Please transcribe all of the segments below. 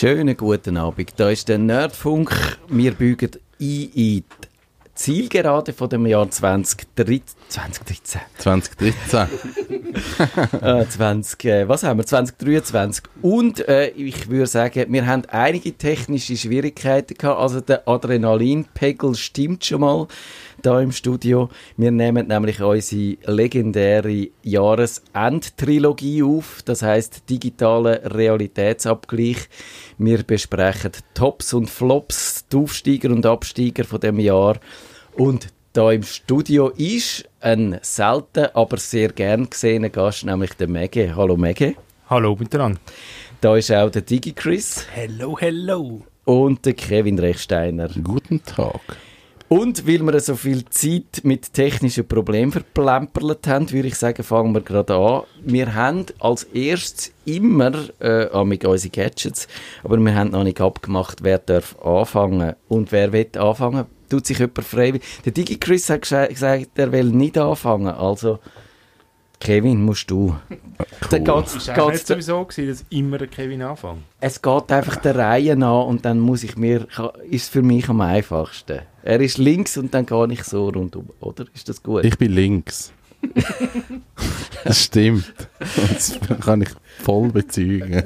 Schönen guten Abend. Da ist der Nerdfunk. Wir bügen ein in die Zielgerade von dem Jahr 2013. 2013. 2013. äh, 20, äh, was haben wir? 2023. Und äh, ich würde sagen, wir haben einige technische Schwierigkeiten gehabt. Also der Adrenalinpegel stimmt schon mal da im Studio. Wir nehmen nämlich unsere legendäre Jahresendtrilogie auf. Das heißt digitale Realitätsabgleich. Wir besprechen Tops und Flops, die Aufsteiger und Absteiger von dem Jahr. Und da im Studio ist ein selten, aber sehr gern gesehener Gast, nämlich der Mege. Hallo Mege. Hallo miteinander. Da ist auch der Digi Chris. Hello, hello. Und der Kevin Rechsteiner. Guten Tag. Und weil wir so viel Zeit mit technischen Problemen verplempert haben, würde ich sagen, fangen wir gerade an. Wir haben als erstes immer äh, mit unseren Gadgets, aber wir haben noch nicht abgemacht, wer darf anfangen und wer will anfangen. Tut sich jemand freiwillig. Der Digi Chris hat gesagt, er will nicht anfangen, also Kevin, musst du. Cool. Geht's, ist es nicht sowieso gewesen, dass immer der Kevin anfängt? Es geht einfach der Reihe nach und dann muss ich mir, ist für mich am einfachsten. Er ist links und dann gehe ich so rundum, oder? Ist das gut? Ich bin links. das stimmt. Das kann ich voll bezeugen.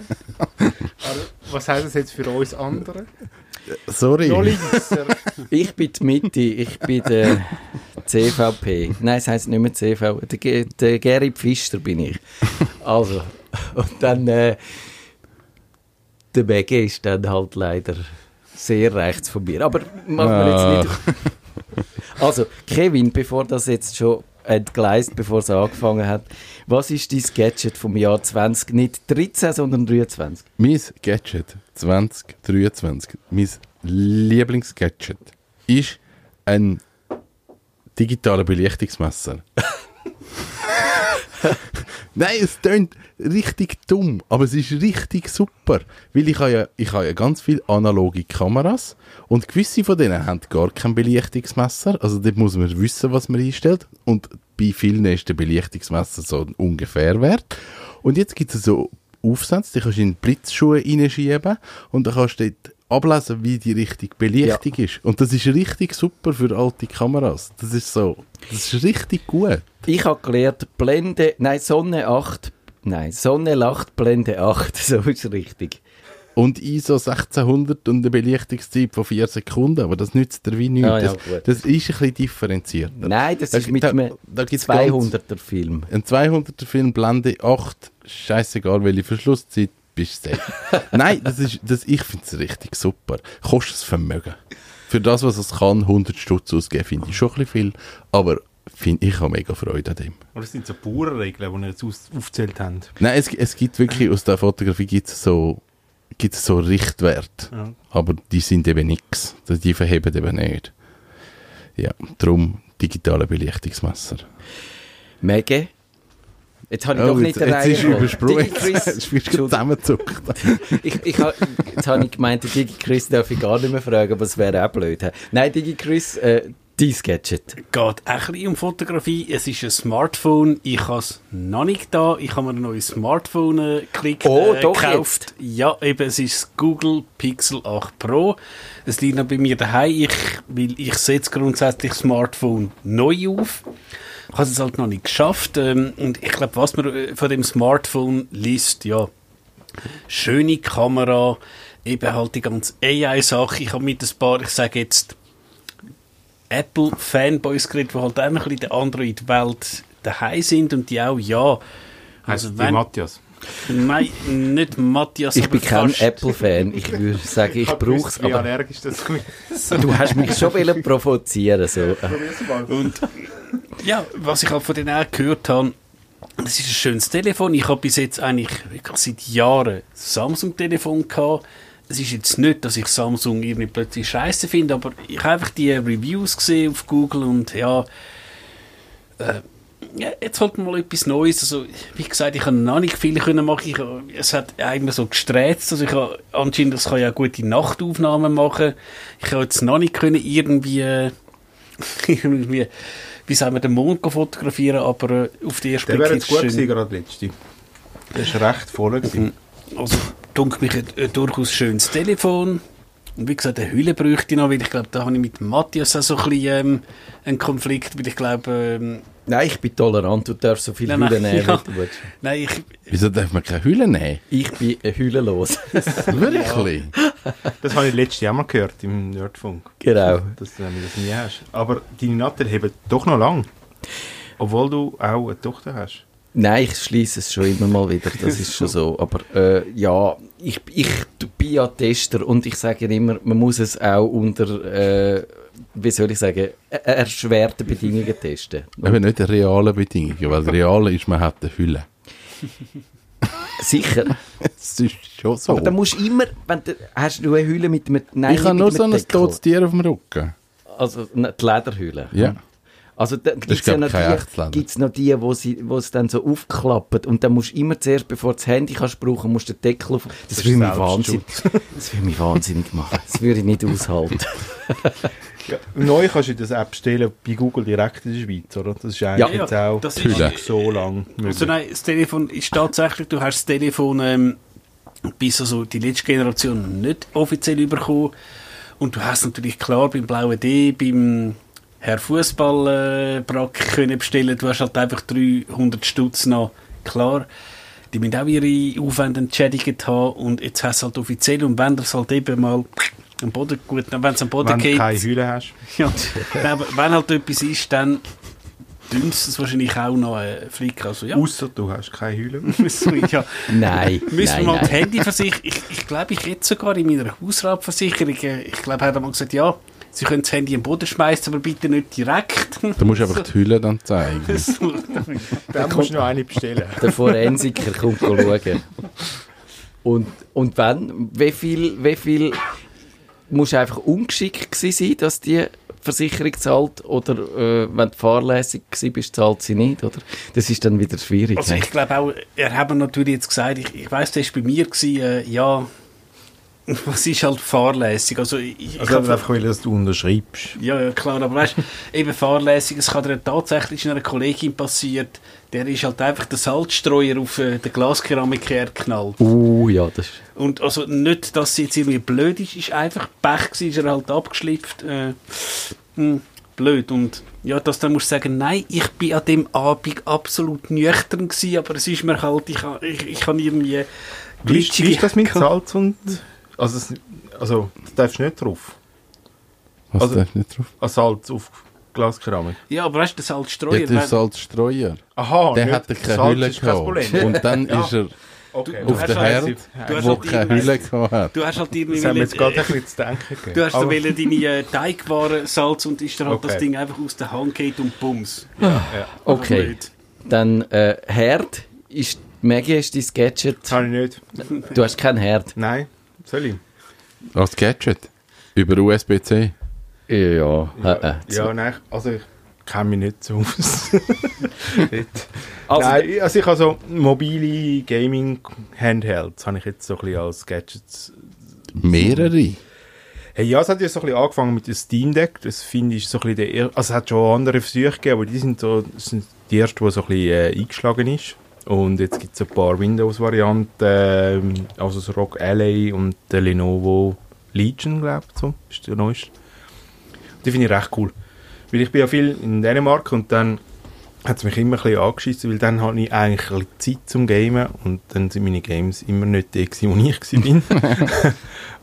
Was heißt das jetzt für uns andere? Sorry. ich bin die Mitte, ich bin der CVP. Nein, es heisst nicht mehr CVP. Der, der Gary Pfister bin ich. Also, und dann äh, der BG ist dann halt leider sehr rechts von mir. Aber machen wir jetzt nicht. Ah. Also, Kevin, bevor das jetzt schon entgleist, bevor es angefangen hat. Was ist dein Gadget vom Jahr 20? Nicht 13, sondern 23? Mein Gadget 2023, mein Lieblingsgadget, ist ein digitaler Belichtungsmesser. Nein, es klingt richtig dumm, aber es ist richtig super. Weil ich habe ja, ich habe ja ganz viele analoge Kameras und gewisse von denen haben gar kein Belichtungsmesser. Also dort muss man wissen, was man einstellt. Und bei vielen ist der Belichtungsmesser so ungefähr wert. Und jetzt gibt es so Aufsätze, die kannst du in Blitzschuhe reinschieben und dann kannst du dort ablesen, wie die richtige Belichtung ja. ist. Und das ist richtig super für alte Kameras. Das ist so, das ist richtig gut. Ich habe gelernt, Blende, nein, Sonne 8, nein, Sonne lacht, Blende 8, so ist richtig. Und ISO 1600 und eine Belichtungszeit von 4 Sekunden, aber das nützt dir wie nichts. Ah, ja, das, das, ist ein bisschen differenzierter. Nein, das da, ist mit da, einem da 200er Film. Ein 200er Film, Blende 8, scheißegal welche Verschlusszeit, bist du Nein, das ist, das, ich finde es richtig super. Kostet es Vermögen. Für das, was es kann, 100 Stutz ausgeben, finde ich schon ein bisschen viel, aber find, ich habe mega Freude an dem. Aber das sind so Bauernregeln, die wir jetzt aufgezählt haben. Nein, es, es gibt wirklich, aus der Fotografie gibt es so, gibt's so Richtwerte, ja. aber die sind eben nichts. Die verheben eben nicht. Ja, darum digitale Belichtungsmesser. Mege, Jetzt habe ich oh, doch nicht jetzt, Reihe. Jetzt ist übersprungen. Jetzt bist du zusammengezuckt. ich, ich ha, jetzt habe ich gemeint, Digi Chris darf ich gar nicht mehr fragen, aber es wäre auch blöd. Nein, Digi Chris, äh, dein Gadget. Geht auch ein bisschen um Fotografie. Es ist ein Smartphone. Ich habe es noch nicht da. Ich habe mir ein neues Smartphone äh, geklickt, oh, äh, doch gekauft. Jetzt. Ja, eben, es ist das Google Pixel 8 Pro. Es liegt noch bei mir daheim. Ich, weil ich setze grundsätzlich das Smartphone neu auf. Ich habe es halt noch nicht geschafft. Ähm, und ich glaube, was man äh, von dem Smartphone liest, ja, schöne Kamera, eben halt die ganze AI-Sache. Ich habe mit ein paar, ich sage jetzt, Apple-Fanboys geredet, die halt auch ein bisschen in der Android-Welt daheim sind und die auch, ja. Also heißt wenn, Matthias? Nein, nicht Matthias. Ich bin kein Apple-Fan. Ich würde sagen, ich brauche es. Aber allergisch dazu. du hast mich schon provozieren so. Und ja, was ich halt von denen auch gehört habe, es ist ein schönes Telefon. Ich habe bis jetzt eigentlich seit Jahren Samsung-Telefon gehabt. Es ist jetzt nicht, dass ich Samsung irgendwie plötzlich scheiße finde, aber ich habe einfach die Reviews gesehen auf Google und ja, äh, ja, jetzt halt mal etwas Neues. Also, wie gesagt, ich habe noch nicht viel können machen. Ich, es hat eigentlich so gesträzt. Also ich habe, anscheinend, das kann ja gute Nachtaufnahmen machen. Ich habe jetzt noch nicht können irgendwie, irgendwie wie sagen wir, den Mond fotografieren, aber äh, auf die erste Der wäre jetzt gut gewesen, gerade letzte. Der ist recht voll gewesen. Also, dunkel mich ein, ein durchaus schönes Telefon. Und wie gesagt, eine Hülle bräuchte ich noch, weil ich glaube, da habe ich mit Matthias auch so ein bisschen ähm, einen Konflikt, weil ich glaube... Ähm, Nein, ich bin tolerant, du darfst so viele Nein, Hüllen nein, nehmen, ja. wie du willst. nein, ich, Wieso darf man keine Hülle nehmen? Ich bin äh, hüllenlos. Wirklich? Das habe ich letztes Jahr mal gehört im Nerdfunk. genau. Dass du nämlich das nie hast. Aber deine Nattel haben doch noch lang. Obwohl du auch eine Tochter hast. Nein, ich schließe es schon immer mal wieder, das ist schon so. Aber äh, ja, ich, ich bin ja Tester und ich sage immer, man muss es auch unter, äh, wie soll ich sagen, er- erschwerten Bedingungen testen. Eben nicht reale Bedingungen, weil das Reale ist, man hat eine Hülle. Sicher. Es ist schon so. Aber dann musst du immer, wenn du, hast du eine Hülle mit einem, nein, ich habe nur so ein totes Tier auf dem Rücken. Also die Lederhülle. Ja. Also da ist, gibt's ja noch die, gibt's noch die, wo sie, wo es dann so aufklappen und dann musst du immer zuerst, bevor du das Handy kannst brauchen, musst du den Deckel auf. Das, ist würde mich wahnsinnig, das würde mich wahnsinnig machen. Das würde ich nicht aushalten. Ja, neu kannst du das App stellen bei Google direkt in der Schweiz, oder? Das ist eigentlich Ja. jetzt auch das ist- Hülle. so lang möglich. Also nein, das Telefon ist tatsächlich, du hast das Telefon ähm, bis also die letzte Generation nicht offiziell bekommen und du hast natürlich klar beim blauen D, beim Herr Fußball äh, Brack können bestellen, du hast halt einfach 300 Stutz noch, klar. Die müssen auch ihre Aufwände entschädigt haben und jetzt hast du es halt offiziell und wenn das halt eben mal am Boden, gut, wenn es am Boden Wenn du geht, keine Hülle hast. ja, nein, aber wenn halt etwas ist, dann dünnst es wahrscheinlich auch noch äh, flicken. Also ja, Außer du hast keine Hülle. müssen wir, ja, Nein, müssen wir nein, mal die nein. Handyversicherung. Ich, ich glaube, ich hätte sogar in meiner Hausratversicherung, äh, ich glaube, hat er mal gesagt, ja, Sie können das Handy im Boden schmeißen, aber bitte nicht direkt. Du musst einfach die Hülle dann zeigen. Dann musst du noch eine bestellen. Der Forensiker kommt schauen. Und, und wenn, wie viel, wie viel musst du einfach ungeschickt sein, dass die Versicherung zahlt oder äh, wenn du fahrlässig bist, zahlt sie nicht, oder? Das ist dann wieder schwierig. Also ich glaube auch, er hat natürlich jetzt gesagt, ich, ich weiss, das war bei mir, gewesen, äh, ja, was ist halt fahrlässig? Also ich, ich Also hab- einfach will, dass du unterschreibst. Ja, ja, klar, aber weißt eben fahrlässig, es kann dir tatsächlich einer Kollegin passiert, der ist halt einfach der Salzstreuer auf äh, den Glaskeramik hergeknallt. Uh, ja, das ist... Und also nicht, dass sie jetzt irgendwie blöd ist, ist einfach Pech gewesen, ist er halt abgeschlipft. Äh, hm, blöd. Und ja, dass dann musst du sagen, nein, ich bin an dem Abend absolut nüchtern gewesen, aber es ist mir halt, ich, ha- ich, ich habe irgendwie Wie ist, wie ist das mit. Salz und... Also, es, also das darfst du nicht drauf. Was Also- darf nicht drauf? An Salz auf Glaskeramik. Ja, aber weißt du, der Salzstreuer... Ja, der Salzstreuer. Aha, Der hatte keine Hülle gehabt. Problem. Und dann Ja. ist er Okay. Du auf den halt- Herd, du hast wo halt keine Hülle gehabt hat. Du hast halt irgendwie... Das haben wir jetzt gerade ein bisschen zu denken gegeben. Du hast Aber- so wollen deine äh, Teigwaren Salz und ist dann halt Okay. das Ding einfach aus der Hand geht und bums. ja. Okay, blöd. dann äh, Herd ist... Maggie ist dein Gadget. Das habe ich nicht. Du hast keinen Herd. Nein, soll ich? Als Gadget. Über USB-C. Ja, ja. Äh, äh, Ja, nein, also ich kenne mich nicht so aus. Nicht. Also, nein, also ich habe so mobile Gaming-Handhelds, habe ich jetzt so ein bisschen als Gadgets. Mehrere. Hey, ja, es hat ja so ein bisschen angefangen mit dem Steam Deck, das finde ich so ein bisschen der, er- also es hat schon andere Versuche gegeben, aber die sind so, sind die erste, die so ein bisschen äh, eingeschlagen ist. Und jetzt gibt es ein paar Windows-Varianten, ähm, also das ROG Ally und der Lenovo Legion, glaube ich, so, ist der neueste. Die finde ich recht cool. Weil ich bin ja viel in Dänemark und dann hat es mich immer ein bisschen angeschissen, weil dann hatte ich eigentlich ein bisschen Zeit zum Gamen und dann sind meine Games immer nicht die, gewesen, wo ich war.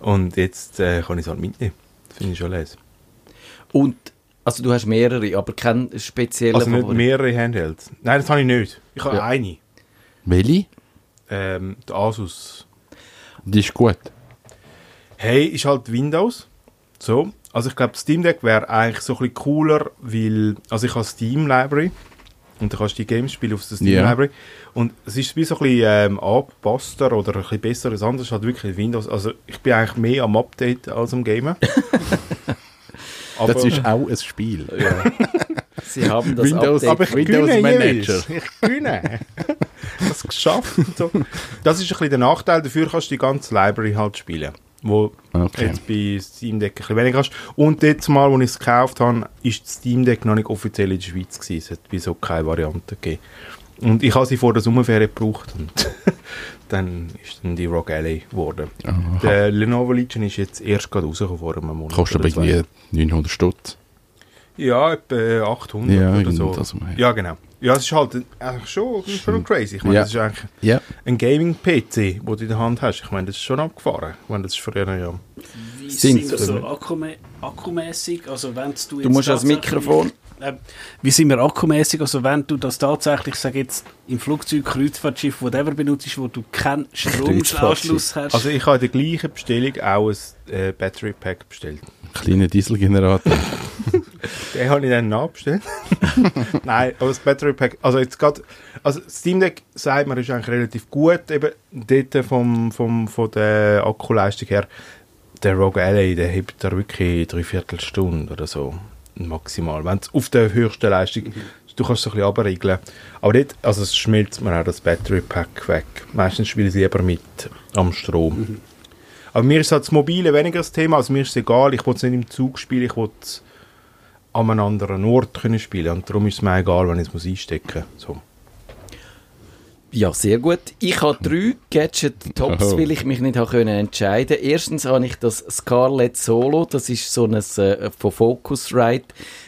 und jetzt äh, kann ich es halt mitnehmen. Das finde ich schon les. und, also du hast mehrere, aber keinen speziellen Also nicht mehrere Handhelds. Nein, das habe ich nicht. Ich habe Ja. eine. Welche? Ähm, der Asus. Die ist gut. Hey, ist halt Windows. So. Also ich glaube, das Steam Deck wäre eigentlich so ein bisschen cooler, weil, also ich habe Steam Library und da kannst du die Games spielen auf der Steam Ja. Library und es ist wie so ein bisschen ähm, angepasster oder ein bisschen besser als anders, halt wirklich Windows. Also ich bin eigentlich mehr am Update als am Gamen. Aber- Das ist auch ein Spiel. Sie haben das Windows- Update. aber ich Windows gewinne Manager. Ich gewinne. das geschafft. So. Das ist ein bisschen der Nachteil. Dafür kannst du die ganze Library halt spielen. Wo Okay. jetzt bei Steam Deck ein bisschen weniger hast. Und jetzt mal, als ich es gekauft habe, ist das Steam Deck noch nicht offiziell in der Schweiz gewesen. Es hat wieso keine Variante gegeben. Und ich habe sie vor der Sommerferien gebraucht und dann ist dann die Rogue Ally geworden. Aha. Der Lenovo Legion ist jetzt erst gerade rausgekommen vor einem Monat. Kostet aber irgendwie 900 Stutz. Ja, etwa 800 Ja, oder so. Ja, genau. Ja, es ist halt eigentlich schon, schon crazy. Ich meine, Ja. das ist eigentlich Ja. ein Gaming-PC, den du in der Hand hast. Ich meine, das ist schon abgefahren. Ich meine, das ist früher ja... Wie Sind wir so akkumä akkumässig? Also wenn du, Du jetzt musst ans tatsächlich- Mikrofon. Äh, wie sind wir akkumässig? Also wenn du das tatsächlich, sag jetzt, im Flugzeug, Kreuzfahrtschiff, whatever benutzt, wo du keinen Stromanschluss hast. Also ich habe in der gleichen Bestellung auch ein äh, Battery Pack bestellt. Kleiner Dieselgenerator. Den habe ich dann nachbestellt. Nein, aber das Battery Pack, also jetzt gerade, also Steam Deck sagt man, ist eigentlich relativ gut, eben dort vom, vom, von der Akkuleistung her. Der Rogue Ally, der hebt da wirklich drei Viertelstunde oder so maximal. Wenn es auf der höchsten Leistung, du kannst es ein bisschen abregeln. Aber dort, also es schmilzt mir auch das Battery Pack weg. Meistens spiele ich lieber mit am Strom. Aber mir ist halt das Mobile weniger das Thema, also mir ist es egal, ich will es nicht im Zug spielen, ich will es an einem anderen Ort können spielen und darum ist es mir egal, wenn ich es muss einstecken muss. So. Ja, sehr gut. Ich habe drei Gadget-Tops, Oh. weil ich mich nicht habe können entscheiden Erstens habe ich das Scarlett Solo. Das ist so ein äh, von Focusrite,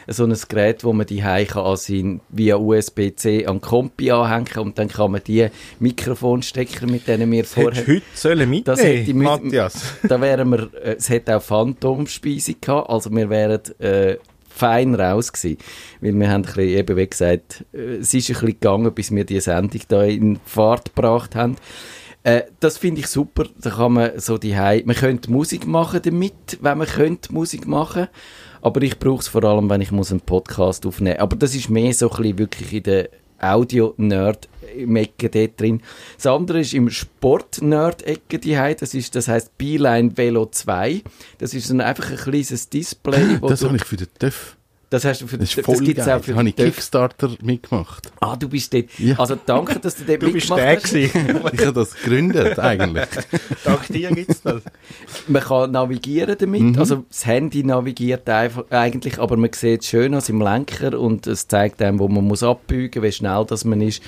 so ein Gerät, wo man die kann an sein, via USB-C an den Kompi anhängen und dann kann man die Mikrofonstecker, mit denen wir Das vorher... heute sollen Das hätte mitnehmen, mit- Matthias. da wären wir, äh, es hat auch Phantomspeisung gehabt, also wir wären äh, fein raus gewesen. Weil wir haben ein bisschen, eben wie gesagt, äh, es ist ein bisschen gegangen, bis wir die Sendung da in Fahrt gebracht haben. Äh, das finde ich super, da kann man so die man könnte Musik machen damit, wenn man könnte Musik machen aber ich brauche es vor allem, wenn ich muss einen Podcast aufnehmen Aber das ist mehr so ein bisschen wirklich in der Audio-Nerd im Ecke dort drin. Das andere ist im Sport-Nerd-Ecke die Das ist, das heißt Beeline Velo 2. Das ist ein, einfach ein kleines Display. wo Das habe ich für den TÜV. Das hast du für Das ist voll gibt's geil. auch für habe ich Kickstarter mitgemacht. Ah, du bist dort. Ja. Also danke, dass du dort Du bist mitgemacht der hast. gewesen. Ich habe das gegründet, eigentlich. Dank dir gibt es das. Man kann navigieren damit, Mhm. also das Handy navigiert einfach, eigentlich, aber man sieht es schön als im Lenker und es zeigt einem, wo man muss abbügen, wie schnell das man ist.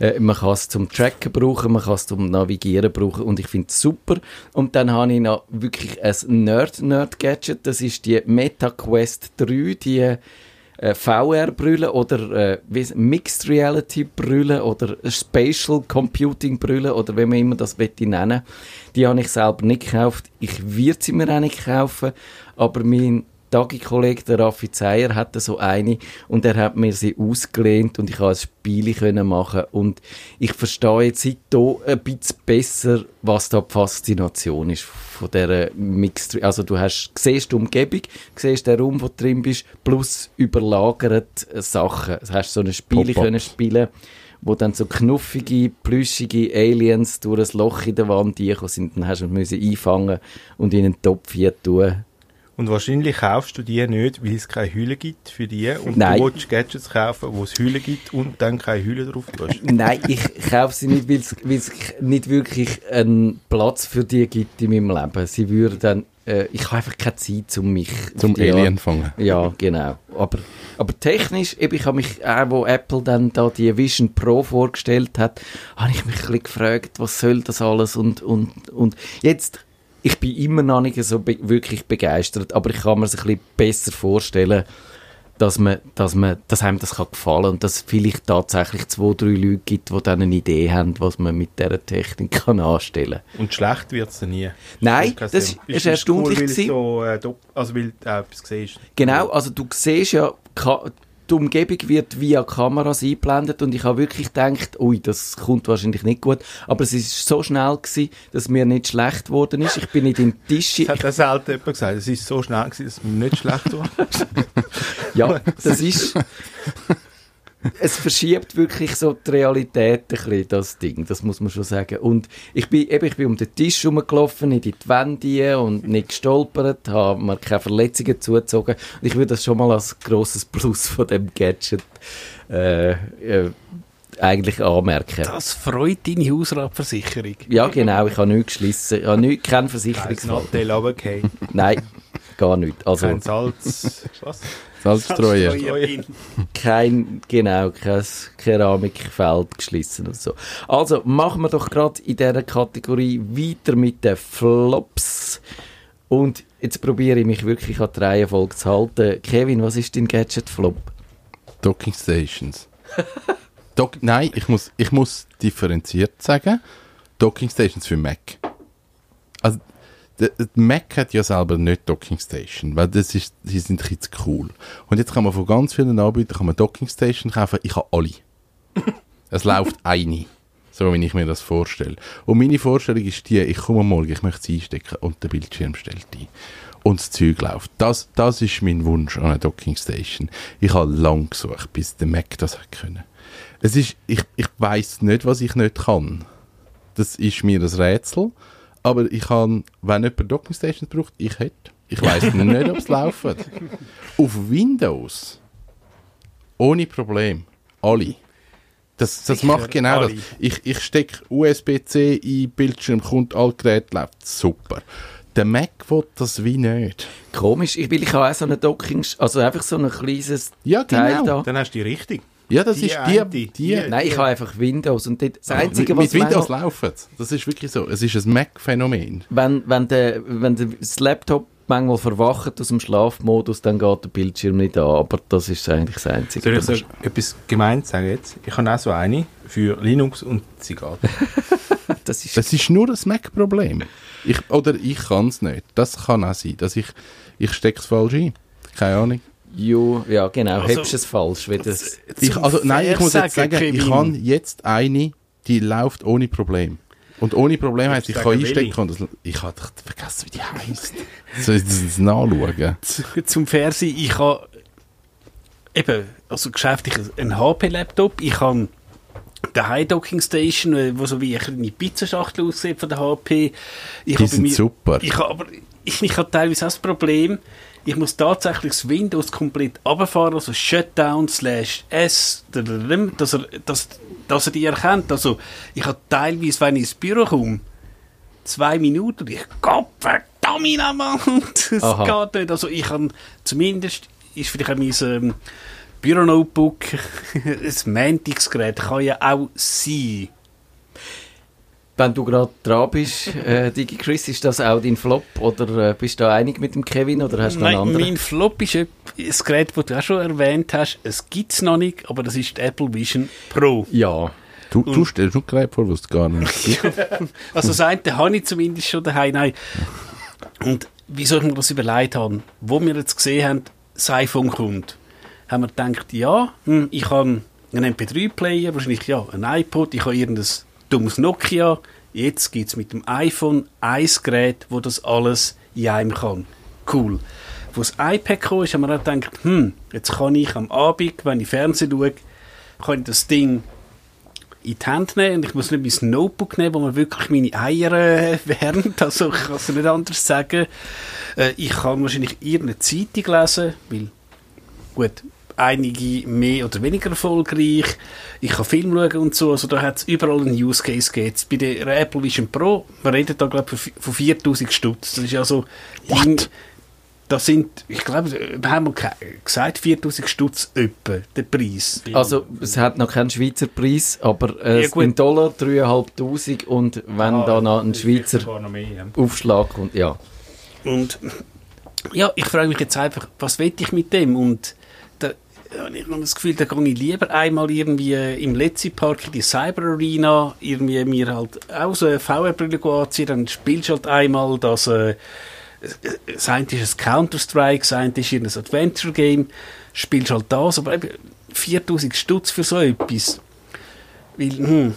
Äh, man kann es zum Tracken brauchen, man kann es zum Navigieren brauchen und ich finde es super. Und dann habe ich noch wirklich ein Nerd-Nerd-Gadget, das ist die Meta Quest 3, die äh, VR-Brille oder äh, wie Mixed Reality-Brille oder Spatial Computing-Brille oder wie man immer das möchte nennen. Die habe ich selber nicht gekauft. Ich werde sie mir auch nicht kaufen, aber mein Tagi-Kollege, der Raffi Zeyer, hatte so eine und er hat mir sie ausgelehnt und ich konnte ein Spiel können machen und ich verstehe jetzt seitdem ein bisschen besser, was da die Faszination ist von dieser Mixed, also du hast, siehst die Umgebung, siehst den Raum, wo du drin bist, plus überlagert Sachen. Du hast so ein Spiel Pop-ups. können spielen, wo dann so knuffige, plüschige Aliens durch ein Loch in der Wand eingekommen sind, dann hast du müssen einfangen und in einen Topf hier tun. Und wahrscheinlich kaufst du die nicht, weil es keine Hülle gibt für die. Und Nein. du willst Gadgets kaufen, wo es Hülle gibt und dann keine Hülle drauf tust. Nein, ich kaufe sie nicht, weil es- weil es nicht wirklich einen Platz für die gibt in meinem Leben. Sie würden dann, äh, ich habe einfach keine Zeit, um mich Zum Alien Art- fangen. Ja, genau. Aber, aber technisch, eben, ich habe mich, auch wo Apple dann da die Vision Pro vorgestellt hat, habe ich mich ein bisschen gefragt, was soll das alles und, und, und jetzt, ich bin immer noch nicht so be wirklich begeistert, aber ich kann mir es ein bisschen besser vorstellen, dass man, dass man, dass einem das kann gefallen und dass es vielleicht tatsächlich zwei, drei Leute gibt, die dann eine Idee haben, was man mit dieser Technik kann anstellen. Und schlecht wird es nie. Nein, das ist erstaunlich Cool, weil so, äh, also weil du auch etwas siehst. Genau, also du siehst ja, die Umgebung wird via Kameras eingeblendet und ich habe wirklich gedacht, ui, das kommt wahrscheinlich nicht gut, aber es ist so schnell gewesen, dass mir nicht schlecht geworden ist. Ich bin nicht im Tisch. Das hat auch selten jemand gesagt. Es ist so schnell gewesen, dass mir nicht schlecht war. Ja, das ist. Es verschiebt wirklich so die Realität ein bisschen, das Ding, das muss man schon sagen. Und ich bin, eben, ich bin um den Tisch herumgelaufen, nicht in die Wände und nicht gestolpert, habe mir keine Verletzungen zugezogen. Und ich würde das schon mal als grosses Plus von dem Gadget äh, äh, eigentlich anmerken. Das freut deine Hausratversicherung. Ja, genau, ich habe nichts geschlissen, ich habe nichts, Kein Versicherungsfall. Nein, gar nicht. Also, Kein Salz. Was? Salzstreuer. Salzstreuer. kein, genau, kein Keramikfeld geschlissen und so. Also, machen wir doch gerade in dieser Kategorie weiter mit den Flops. Und jetzt probiere ich mich wirklich an die Reihenfolge zu halten. Kevin, was ist dein Gadget-Flop? Docking Stations. Dock, nein, ich muss, ich muss differenziert sagen. Docking Stations für Mac. Also, der, der Mac hat ja selber nicht Docking Station, weil das ist, die sind ein zu cool. Und jetzt kann man von ganz vielen Anbietern kann man Docking Station kaufen. Ich habe alle. es läuft eine. So wie ich mir das vorstelle. Und meine Vorstellung ist die, ich komme Morgen, ich möchte sie einstecken und der Bildschirm stellt ein. Und das Zeug läuft. Das, das ist mein Wunsch an einer Docking Station. Ich habe lang gesucht, bis der Mac das hat können. Es ist, ich, ich weiß nicht, was ich nicht kann. Das ist mir das Rätsel. Aber ich kann, wenn jemand Docking Stations braucht, ich hätte. Ich weiß nicht, ob es läuft. Auf Windows. Ohne Problem. Alle. Das, das Sicher, macht genau alle. das. Ich, ich stecke USB-C in Bildschirm, kommt all Gerät, läuft super. Der Mac will das wie nicht. Komisch, ich will ich habe auch so eine Docking, also einfach so ein kleines Ja, Teil genau. da. Dann hast du die richtig. Ja, das Die ist die, die, die- Nein, ich habe einfach Windows und dort, das Einzige, mit, was mit Windows manchmal- laufen Das ist wirklich so. Es ist ein Mac-Phänomen. wenn, wenn, der, wenn der, das Laptop manchmal verwacht aus dem Schlafmodus, dann geht der Bildschirm nicht an, aber das ist eigentlich das Einzige. Soll ich so etwas gemeint sagen jetzt? Ich habe auch so eine für Linux und sie geht. das ist Das ist nur ein Mac-Problem. Ich, oder ich kann es nicht. Das kann auch sein, dass ich, ich stecke es falsch ein. Keine Ahnung. Jo, ja, genau, Also, hebst es falsch. Wie das, Ich, also, nein, ich muss jetzt sagen, ich Kevin. habe jetzt eine, die läuft ohne Problem. Und ohne Problem heisst, ich kann einstecken und das, ich habe vergessen, wie die heisst. Soll ich das nachschauen? zu- zum Fernsehen, ich habe eben, also geschäftlich ein HP-Laptop, ich habe der High Docking Station, äh, wo so wie eine kleine Pizzaschachtel aussieht von der HP. Ich Die sind mir- super. Ich habe aber ich, ich habe teilweise auch das Problem, ich muss tatsächlich das Windows komplett runterfahren, also Shutdown slash S, dass er, dass, dass er die erkennt. Also ich habe teilweise, wenn ich ins Büro komme, zwei Minuten und ich Gott verdammt Mann, das Aha. geht nicht. Also ich kann zumindest, ist vielleicht auch mein ähm, Büro-Notebook ein Mantics-Gerät, kann ja auch sein. Wenn du gerade dran bist, äh, Digi Chris, ist das auch dein Flop oder äh, bist du da einig mit dem Kevin oder hast du noch einen Nein, anderen? mein Flop ist ein Gerät, das du auch schon erwähnt hast. Es gibt es noch nicht, aber das ist die Apple Vision Pro. Ja, Du, du stellst nur Gerät vor, was es gar nicht. Also das eine habe ich zumindest schon daheim. Nein. Und wieso ich mir das überlegt habe, wo wir jetzt gesehen haben, das iPhone kommt, haben wir gedacht, ja, hm, ich habe einen MP3-Player, wahrscheinlich ja, ein iPod, ich habe irgendein dummes Nokia. Jetzt gibt es mit dem iPhone ein Gerät, wo das alles in einem kann. Cool. Wo das iPad kam, ist, haben wir auch gedacht, hm, jetzt kann ich am Abend, wenn ich Fernsehen schaue, kann ich das Ding in die Hand nehmen und ich muss nicht mein Notebook nehmen, wo man wirklich meine Eier äh, wärmt. Also ich kann es nicht anders sagen. Äh, ich kann wahrscheinlich irgendeine Zeitung lesen, weil gut, einige mehr oder weniger erfolgreich. Ich kann Film schauen und so. Also da hat es überall einen Use Case gegeben. Jetzt Bei der Apple Vision Pro, wir reden da glaube ich von 4000 Stutz. Das ist also... What? Das sind, ich glaube, wir haben gesagt, 4000 Stutz etwa, der Preis. also es hat noch keinen Schweizer Preis, aber äh, Ja, in Dollar 3'500 und wenn Ah, da noch ein Schweizer noch mehr, ja. Aufschlag kommt, ja. Und ja, ich frage mich jetzt einfach, was will ich mit dem? Und habe ich noch das Gefühl, da gehe ich lieber einmal irgendwie im Letzi Park in die Cyber Arena, irgendwie mir halt auch so eine VR-Brille anziehen, dann spielst du halt einmal das, äh, das eine ist ein Counter-Strike, das eine ist ein Adventure-Game, spielst halt das, aber eben 4000 Stutz für so etwas. Weil, hm,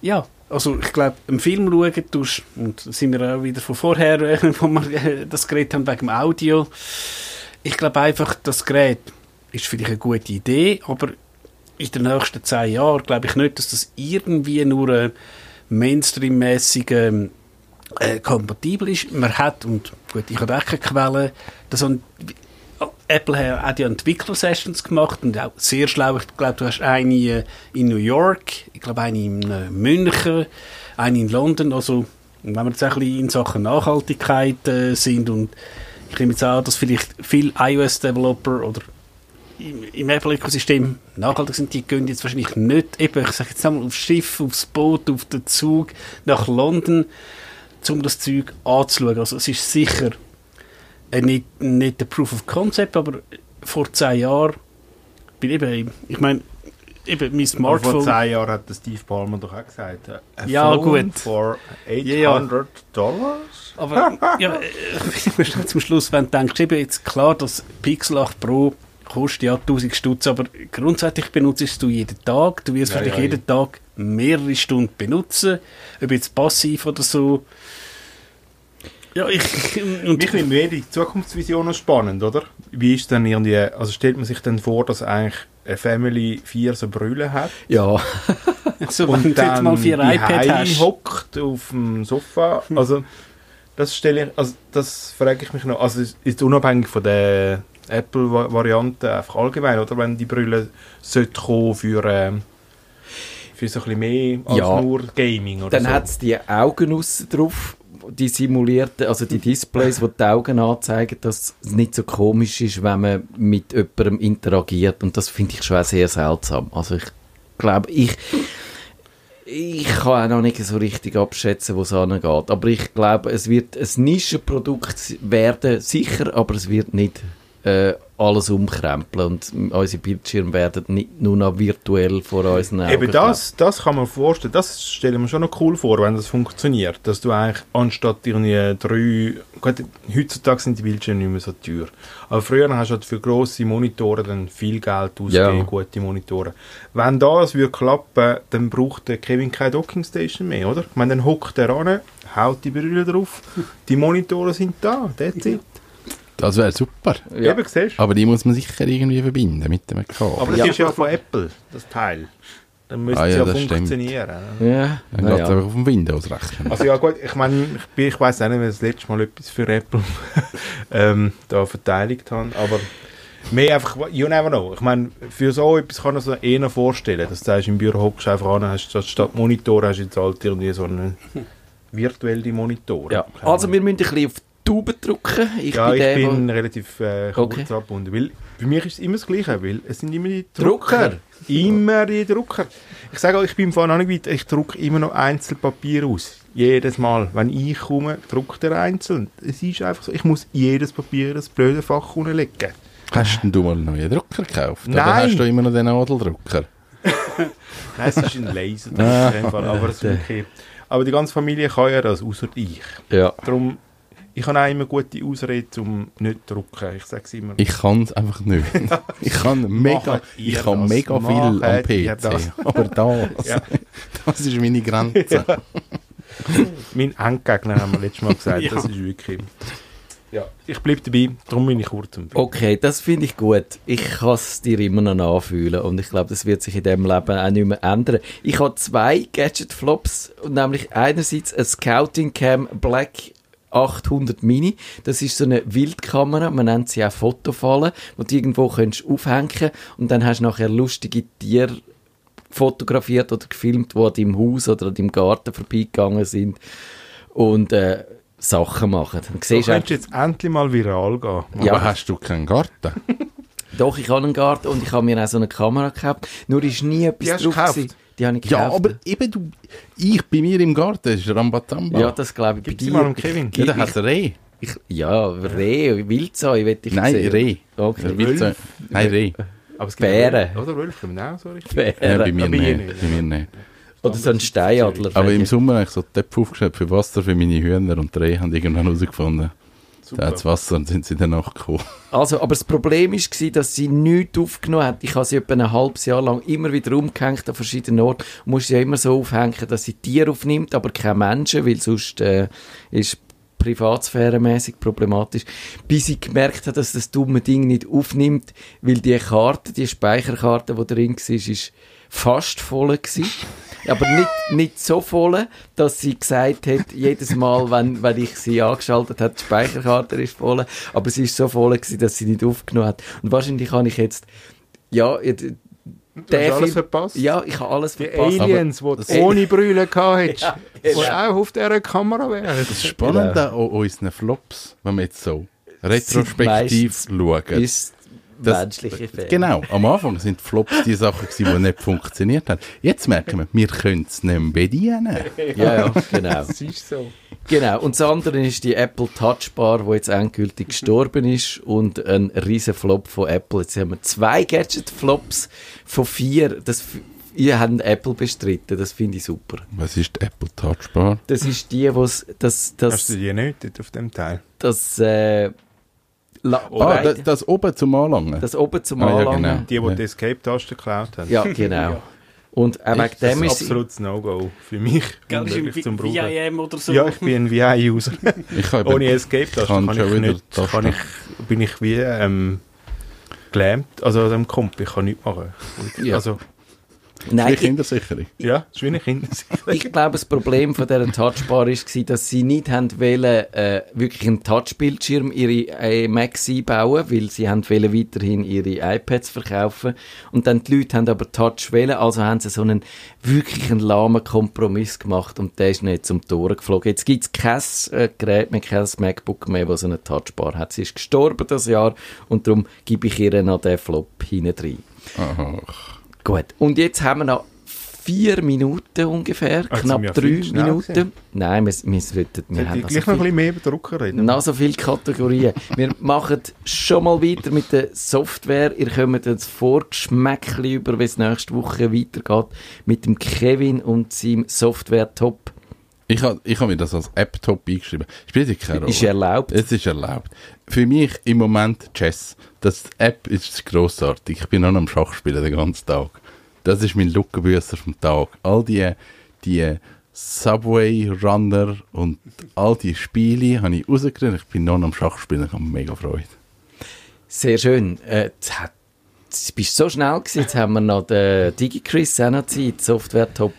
ja, also ich glaube, einen Film schauen tust, und da sind wir auch wieder von vorher, äh, wo wir äh, das Gerät haben wegen dem Audio. Ich glaube einfach, das Gerät ist vielleicht eine gute Idee, aber in den nächsten zehn Jahren glaube ich nicht, dass das irgendwie nur Mainstream-mäßig ähm, äh, kompatibel ist. Man hat, und gut, ich habe auch keine Quelle, das an, Apple hat hat ja Entwickler-Sessions gemacht und auch sehr schlau. Ich glaube, du hast eine äh, in New York, ich glaube eine in äh, München, eine in London. Also, wenn wir jetzt auch ein bisschen in Sachen Nachhaltigkeit äh, sind und ich nehme jetzt an, dass vielleicht viele iOS-Developer oder im, im Apple-Ökosystem nachhaltig sind, die gehen jetzt wahrscheinlich nicht, eben, ich sage jetzt einmal, aufs Schiff, aufs Boot, auf den Zug nach London, um das Zeug anzuschauen. Also es ist sicher äh, nicht, nicht der Proof of Concept, aber vor zehn Jahren, bin eben, ich meine, eben mein Aber vor Smartphone... zehn Jahren hat Steve Ballmer doch auch gesagt, äh, a Ja, phone gut. for Ja, ja. 800 Dollars? Aber ja, äh, ich muss zum Schluss, wenn du denkst, eben jetzt klar, das Pixel 8 Pro kostet ja 1000 Stutz, aber grundsätzlich benutzt du jeden Tag, du wirst Ja, vielleicht ja, jeden Tag mehrere Stunden benutzen, ob jetzt passiv oder so. Ja, ich... Und, Mich nimmt mehr die Zukunftsvisionen spannend, oder? Wie ist denn irgendwie, also stellt man sich dann vor, dass eigentlich eine Family vier so Brüllen hat? Ja, so, wenn du jetzt mal vier iPad hast. hockt auf dem Sofa, also das stelle ich, also das frage ich mich noch, also ist ist unabhängig von der Apple-Variante einfach allgemein, oder? Wenn die Brille sollte kommen für, ähm, für so ein bisschen mehr als Ja. nur Gaming oder dann so. hat es die Augen aussen drauf, die simulierten, also die Displays, die die Augen anzeigen, dass es nicht so komisch ist, wenn man mit jemandem interagiert. Und das finde ich schon sehr seltsam. Also ich glaube, ich, ich kann auch noch nicht so richtig abschätzen, wo es angeht. Aber ich glaube, es wird ein Nischenprodukt werden, sicher, aber es wird nicht äh, alles umkrempeln und unsere Bildschirme werden nicht nur noch virtuell vor unseren Augen Eben das, das kann man vorstellen, das stelle ich mir schon noch cool vor, wenn das funktioniert, dass du eigentlich anstatt irgendwie drei, gut, heutzutage sind die Bildschirme nicht mehr so teuer, aber früher hast du halt für grosse Monitore dann viel Geld ausgegeben, Ja. gute Monitore. Wenn das würde klappen, dann braucht der Kevin keine Dockingstation mehr, oder? Ich meine, dann hockt er an, haut die Brille drauf, die Monitore sind da, that's it. Das wäre super. Ja. Eben, siehst du? Aber die muss man sicher irgendwie verbinden mit dem Kabel. Aber das Ja. ist ja von Apple, das Teil. Dann müsste Ah, es ja, ja, das stimmt. funktionieren. Ja, Dann geht es ja. einfach auf dem Windows-Rechner. Also ja gut, ich meine, ich, bin- ich weiß auch nicht, wer das letzte Mal etwas für Apple ähm, da verteidigt haben, aber mehr einfach, you never know. Ich meine, für so etwas kann man sich eher vorstellen, dass du sagst, im Büro hockst du einfach an, hast statt- Monitor hast du jetzt halt irgendwie so einen virtuelle Monitor. Ja. Also wir müssen ein bisschen auf die Tube drücken. Ich ja, bin ich der, bin der- relativ äh, kurz Okay. abgebunden, weil für mich ist es immer das Gleiche, weil es sind immer die Drucker. Drucker. immer die Drucker. Ich sage euch, ich bin vorhin noch nicht weit, ich drucke immer noch Einzelpapier aus. Jedes Mal, wenn ich komme, druckt er einzeln. Es ist einfach so, ich muss jedes Papier in das blöde Fach unlegen. Hast denn du mal einen neuen Drucker gekauft? Oder Nein. hast du immer noch den Nadeldrucker? Nein, es ist ein Laser, Ah. Fall, aber, aber die ganze Familie kann ja das, außer ich. ja. Darum, ich habe auch immer gute Ausreden, um nicht zu drucken. Ich sage es immer. Ich kann es einfach nicht. Ich kann mega, ich kann das? mega viel am PC. das? Aber das, Ja. das ist meine Grenze. Mein Endgegner haben wir letztes Mal gesagt, Ja. das ist wirklich... Ja, ich bleibe dabei, darum bin ich kurz und Okay, das finde ich gut. Ich kann es dir immer noch nachfühlen und ich glaube, das wird sich in dem Leben auch nicht mehr ändern. Ich habe zwei Gadget-Flops, nämlich einerseits ein Scouting Cam Black 800 Mini. Das ist so eine Wildkamera, man nennt sie auch Fotofallen, die du irgendwo könntest aufhängen und dann hast du nachher lustige Tiere fotografiert oder gefilmt, die an deinem Haus oder an deinem Garten vorbeigegangen sind und äh, Sachen machen. Dann Du siehst könntest jetzt endlich mal viral gehen. Ja. Aber hast du keinen Garten? Doch, ich habe einen Garten und ich habe mir auch so eine Kamera gekauft. Nur ist nie etwas Die hast du drauf gekauft? gewesen. Die habe ich Ja, gekauft. aber eben du, ich bei mir im Garten, ist Rambazamba. Ja, das glaube ich Gib bei sie dir. mal dem Kevin. ja, der hat Reh. Ich, ja, Reh, Wildsau, will ich Nein, sehen. Reh. Okay. So- Nein, Reh. Aber es gibt Bären. ja Oder Wölfe, so richtig. Ja, Bären. bei mir nicht. nicht. Bei mir nicht. Oder so ein Steinadler. Aber im Sommer habe ich so Töpfe aufgestellt für Wasser für meine Hühner und die Rehe haben irgendwann herausgefunden, da hat Wasser und sind sie danach gekommen. Also, aber das Problem war, dass sie nichts aufgenommen hat. Ich habe sie etwa ein halbes Jahr lang immer wieder umgehängt an verschiedenen Orten. Du musst sie ja immer so aufhängen, dass sie Tiere aufnimmt, aber keine Menschen, weil sonst äh, ist privatsphäremäßig problematisch. Bis ich gemerkt habe, dass das dumme Ding nicht aufnimmt, weil die Karte, die Speicherkarte, die drin war, ist fast voll gewesen. Aber nicht, nicht so voll, dass sie gesagt hat, jedes Mal, wenn, wenn ich sie angeschaltet habe, die Speicherkarte ist voll. Aber sie ist so voll gewesen, dass sie nicht aufgenommen hat. Und wahrscheinlich habe ich jetzt, ja, d- Du hast der alles verpasst. ja, ich habe alles Die verpasst. Aliens, die das- du ohne Brille gehabt Ja, die genau. auch auf dieser Kamera wären. Das ist spannend an unseren Flops, wenn wir jetzt so retrospektiv schauen. ist das, Menschliche Fehler. Genau, am Anfang sind die Flops die Sachen, gewesen, die nicht funktioniert haben. Jetzt merken wir, wir können es nicht mehr bedienen. Ja, ja, genau. Das ist so. genau. Und das andere ist die Apple Touch Bar, die jetzt endgültig gestorben ist und ein riesen Flop von Apple. Jetzt haben wir zwei Gadget-Flops von vier. Das, ihr habt Apple bestritten, das finde ich super. Was ist die Apple Touch Bar? Das ist die, was das, Hast das, du die nicht auf dem Teil? das, äh, La Ah, Breit- das, das oben zum Anlangen. das oben zum Ah, ja, Anlangen. genau. Die, die Ja. die Escape-Taste geklaut haben. Ja, genau. Und auch wegen Das dem ist ist ein absolutes No-Go für mich. Gell, ist unmöglich zum Brauchen. VIM oder so. Ja, ich bin ein VI-User. Ohne Escape-Taste kann kann, ich nicht, kann ich, bin ich wie ähm, gelähmt, also an dem Komp, ich kann nichts machen. Und, Ja. Also, Nein, Wie ich, Kindersicherung. ja, das ist wie ein Kind. ich glaube, das Problem von dieser Touchbar war, dass sie nicht haben wollen, äh, wirklich einen Touchbildschirm ihre äh, Macs einbauen, weil sie haben wollen weiterhin ihre iPads verkaufen. Und dann die Leute haben aber Touch wollen, also haben sie so einen wirklich einen lahmen Kompromiss gemacht und der ist nicht zum Tor geflogen. Jetzt gibt es kein äh, Gerät mehr, kein MacBook mehr, das so eine Touchbar hat. Sie ist gestorben das Jahr und darum gebe ich ihr noch den Flop hinten rein. Aha. Gut, und jetzt haben wir noch vier Minuten ungefähr, jetzt knapp wir drei Minuten. Nein, wir, wir, sollten, wir Sollte haben ich noch gleich so noch viel, bisschen mehr über Drucker reden? noch so viele Kategorien. wir machen schon mal weiter mit der Software. Ihr kommt ein Vorgeschmäckchen über, wie es nächste Woche weitergeht mit dem Kevin und seinem Software-Top. Ich habe ich hab mir das als App-Top eingeschrieben. Spielt ja keine Rolle. Ist erlaubt. Es ist erlaubt. Für mich im Moment Chess. Das App ist grossartig. Ich bin noch am Schachspielen den ganzen Tag. Das ist mein Luckenbüsser vom Tag. All die, die Subway Runner und all die Spiele habe ich rausgekriegt. Ich bin noch am Schachspielen. Ich habe mega Freude. Sehr schön. Äh, jetzt hat- bist du so schnell gewesen. Jetzt haben wir noch den DigiChris auch noch Zeit, Software-Top.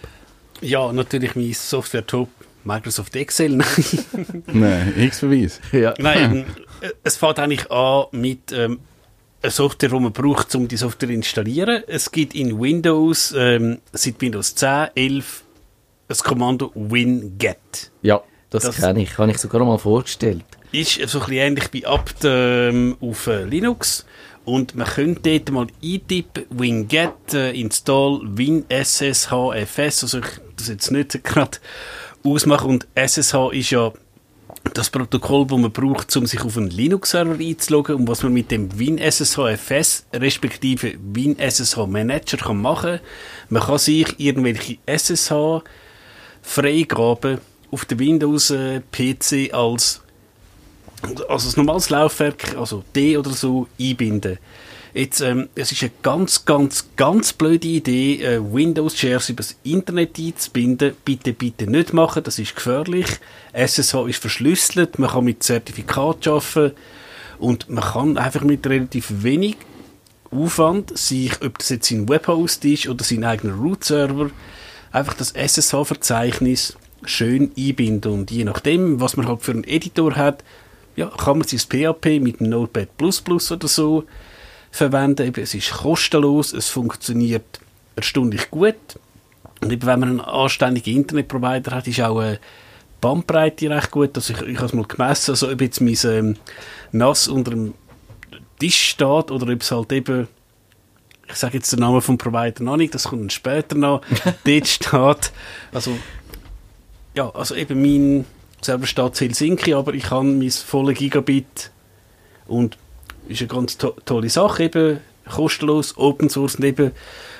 Ja, natürlich mein Software-Top. Microsoft Excel. Nein, X-Verweis. Ja. Nein, ähm, äh, es fängt eigentlich an mit ähm, einer Software, die man braucht, um die Software zu installieren. Es gibt in Windows, ähm, seit Windows 10, 11, das Kommando winget. Ja, das, Das- kenne ich. Habe ich sogar noch mal vorgestellt. Ist so ein bisschen ähnlich wie apt ähm, auf äh, Linux. Und man könnte dort mal eintippen, winget äh, install winsshfs. Also ich das jetzt nicht gerade ausmachen. Und SSH ist ja das Protokoll, das man braucht, um sich auf einen Linux-Server einzuloggen und was man mit dem WinSSHFS respektive WinSSH-Manager kann machen. Man kann sich irgendwelche SSH-Freigaben auf den Windows-PC als also ein normales Laufwerk, also D oder so, einbinden. Jetzt, ähm, es ist eine ganz, ganz, ganz blöde Idee, äh, Windows-Shares über das Internet einzubinden. Bitte, bitte nicht machen, das ist gefährlich. SSH ist verschlüsselt, man kann mit Zertifikat arbeiten und man kann einfach mit relativ wenig Aufwand sich, ob das jetzt sein Webhost ist oder sein eigener Root-Server, einfach das SSH-Verzeichnis schön einbinden. Und je nachdem, was man halt für einen Editor hat, ja, kann man sein PHP mit dem Notepad oder so verwenden. Eben, es ist kostenlos, es funktioniert erstaunlich gut. Und eben, wenn man einen anständigen Internetprovider hat, ist auch eine Bandbreite recht gut. Also ich, ich habe es mal gemessen, also ob jetzt mein ähm, NAS unter dem Tisch steht oder ob es halt eben ich sage jetzt den Namen vom Provider noch nicht, das kommt dann später noch, dort steht, also ja, also eben mein selber in Helsinki, aber ich habe mein volle Gigabit und ist eine ganz to tolle Sache, eben kostenlos, Open Source und eben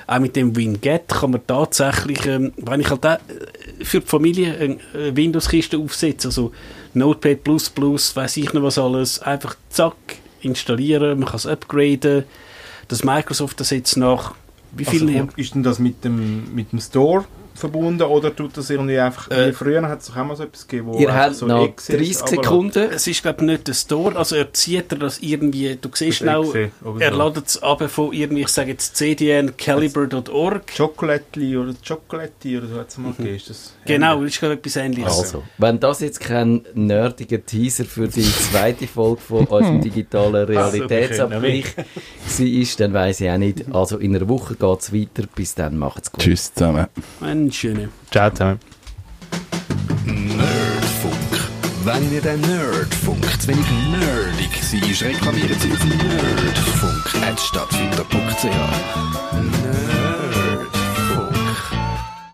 auch mit dem WinGet kann man tatsächlich, ähm, wenn ich halt auch äh, für die Familie eine Windows-Kiste aufsetze, also Notepad++, weiß ich noch was alles, einfach zack, installieren, man kann es upgraden, dass Microsoft das jetzt nach. Wie Also, viel und ist denn das mit dem, mit dem Store verbunden oder tut das irgendwie einfach, Äh, früher hat es auch mal so etwas gegeben, wo Ihr habt so noch Excels 30 runterlässt? Sekunden. Es ist, glaube ich, nicht der Store. Also, er zieht er das irgendwie, du siehst oder er so. ladet es ab von irgendwie, ich sage jetzt cdncaliber.org. Chocolately oder Chocolati oder so hat es mal gegeben. Ist das Genau, das ist, glaube ich, etwas Ähnliches. Also, wenn das jetzt kein nerdiger Teaser für die zweite Folge von unserem digitalen Realitätsabgleich war, dann weiss ich auch nicht. Also in einer Woche geht es weiter. Bis dann, macht's gut. Tschüss zusammen. Ein schöner. Ciao zusammen. Nerdfunk. Wenn ihr den Nerdfunk zu wenig nerdig seid, reklamiert sie auf nerdfunk.stadtfinder.ch.